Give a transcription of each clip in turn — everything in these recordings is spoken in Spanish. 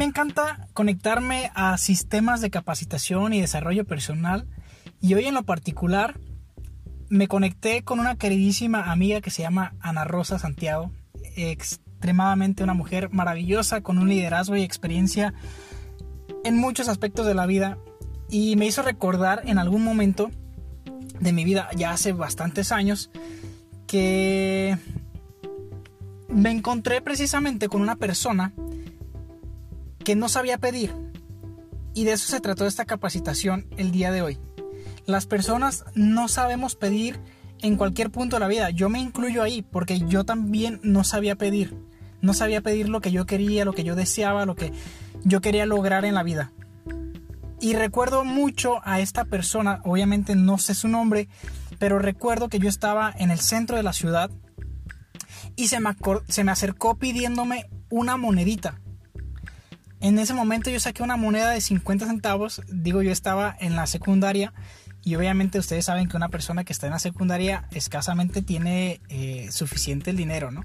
Me encanta conectarme a sistemas de capacitación y desarrollo personal. Y hoy en lo particular me conecté con una queridísima amiga que se llama Ana Rosa Santiago, extremadamente una mujer maravillosa con un liderazgo y experiencia en muchos aspectos de la vida. Y me hizo recordar en algún momento de mi vida, ya hace bastantes años, que me encontré precisamente con una persona que no sabía pedir. Y de eso se trató esta capacitación el día de hoy. Las personas no sabemos pedir en cualquier punto de la vida. Yo me incluyo ahí porque yo también no sabía pedir. No sabía pedir lo que yo quería, lo que yo deseaba, lo que yo quería lograr en la vida. Y recuerdo mucho a esta persona, obviamente no sé su nombre, pero recuerdo que yo estaba en el centro de la ciudad y se me, se me acercó pidiéndome una monedita. En ese momento yo saqué una moneda de 50 centavos, digo yo estaba en la secundaria y obviamente ustedes saben que una persona que está en la secundaria escasamente tiene eh, suficiente el dinero, ¿no?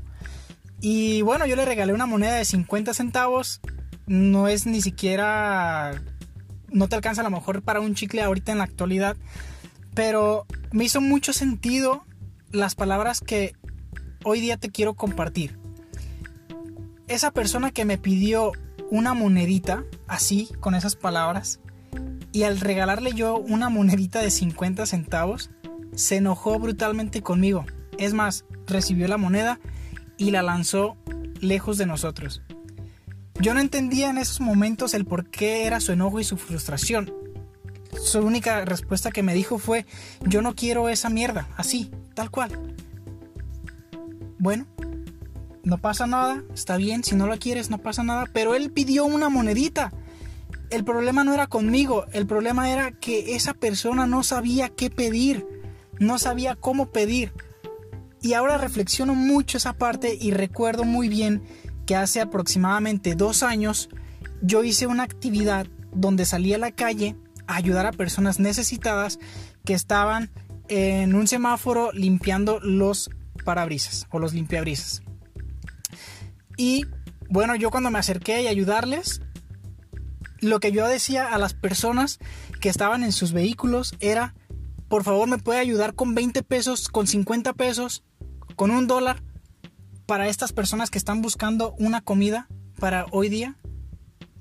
Y bueno, yo le regalé una moneda de 50 centavos, no es ni siquiera, no te alcanza a lo mejor para un chicle ahorita en la actualidad, pero me hizo mucho sentido las palabras que hoy día te quiero compartir. Esa persona que me pidió una monedita, así, con esas palabras, y al regalarle yo una monedita de 50 centavos, se enojó brutalmente conmigo. Es más, recibió la moneda y la lanzó lejos de nosotros. Yo no entendía en esos momentos el por qué era su enojo y su frustración. Su única respuesta que me dijo fue, yo no quiero esa mierda, así, tal cual. Bueno, no pasa nada, está bien, si no lo quieres no pasa nada, pero él pidió una monedita. El problema no era conmigo, el problema era que esa persona no sabía qué pedir, no sabía cómo pedir. Y ahora reflexiono mucho esa parte y recuerdo muy bien que hace aproximadamente dos años yo hice una actividad donde salí a la calle a ayudar a personas necesitadas que estaban en un semáforo limpiando los parabrisas o los limpiabrisas. Y bueno, yo cuando me acerqué y ayudarles, lo que yo decía a las personas que estaban en sus vehículos era, por favor me puede ayudar con 20 pesos, con 50 pesos, con un dólar para estas personas que están buscando una comida para hoy día.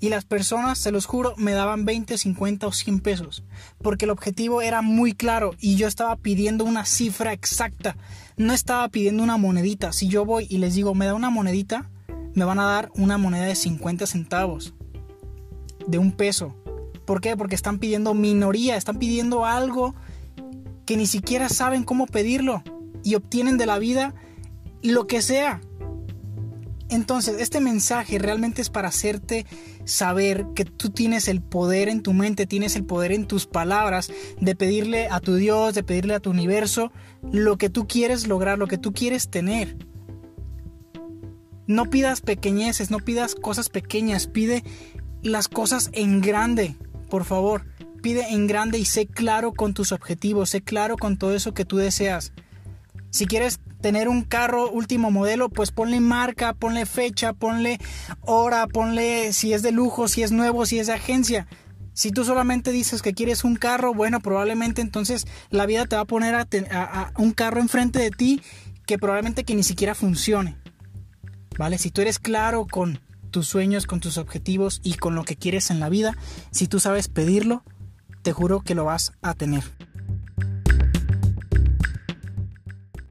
Y las personas, se los juro, me daban 20, 50 o 100 pesos. Porque el objetivo era muy claro y yo estaba pidiendo una cifra exacta. No estaba pidiendo una monedita. Si yo voy y les digo, me da una monedita, me van a dar una moneda de 50 centavos. De un peso. ¿Por qué? Porque están pidiendo minoría, están pidiendo algo que ni siquiera saben cómo pedirlo. Y obtienen de la vida lo que sea. Entonces, este mensaje realmente es para hacerte saber que tú tienes el poder en tu mente, tienes el poder en tus palabras de pedirle a tu Dios, de pedirle a tu universo lo que tú quieres lograr, lo que tú quieres tener. No pidas pequeñeces, no pidas cosas pequeñas, pide las cosas en grande, por favor. Pide en grande y sé claro con tus objetivos, sé claro con todo eso que tú deseas. Si quieres tener un carro último modelo, pues ponle marca, ponle fecha, ponle hora, ponle si es de lujo, si es nuevo, si es de agencia. Si tú solamente dices que quieres un carro, bueno, probablemente entonces la vida te va a poner a, un carro enfrente de ti que probablemente que ni siquiera funcione. ¿Vale? Si tú eres claro con tus sueños, con tus objetivos y con lo que quieres en la vida, si tú sabes pedirlo, te juro que lo vas a tener.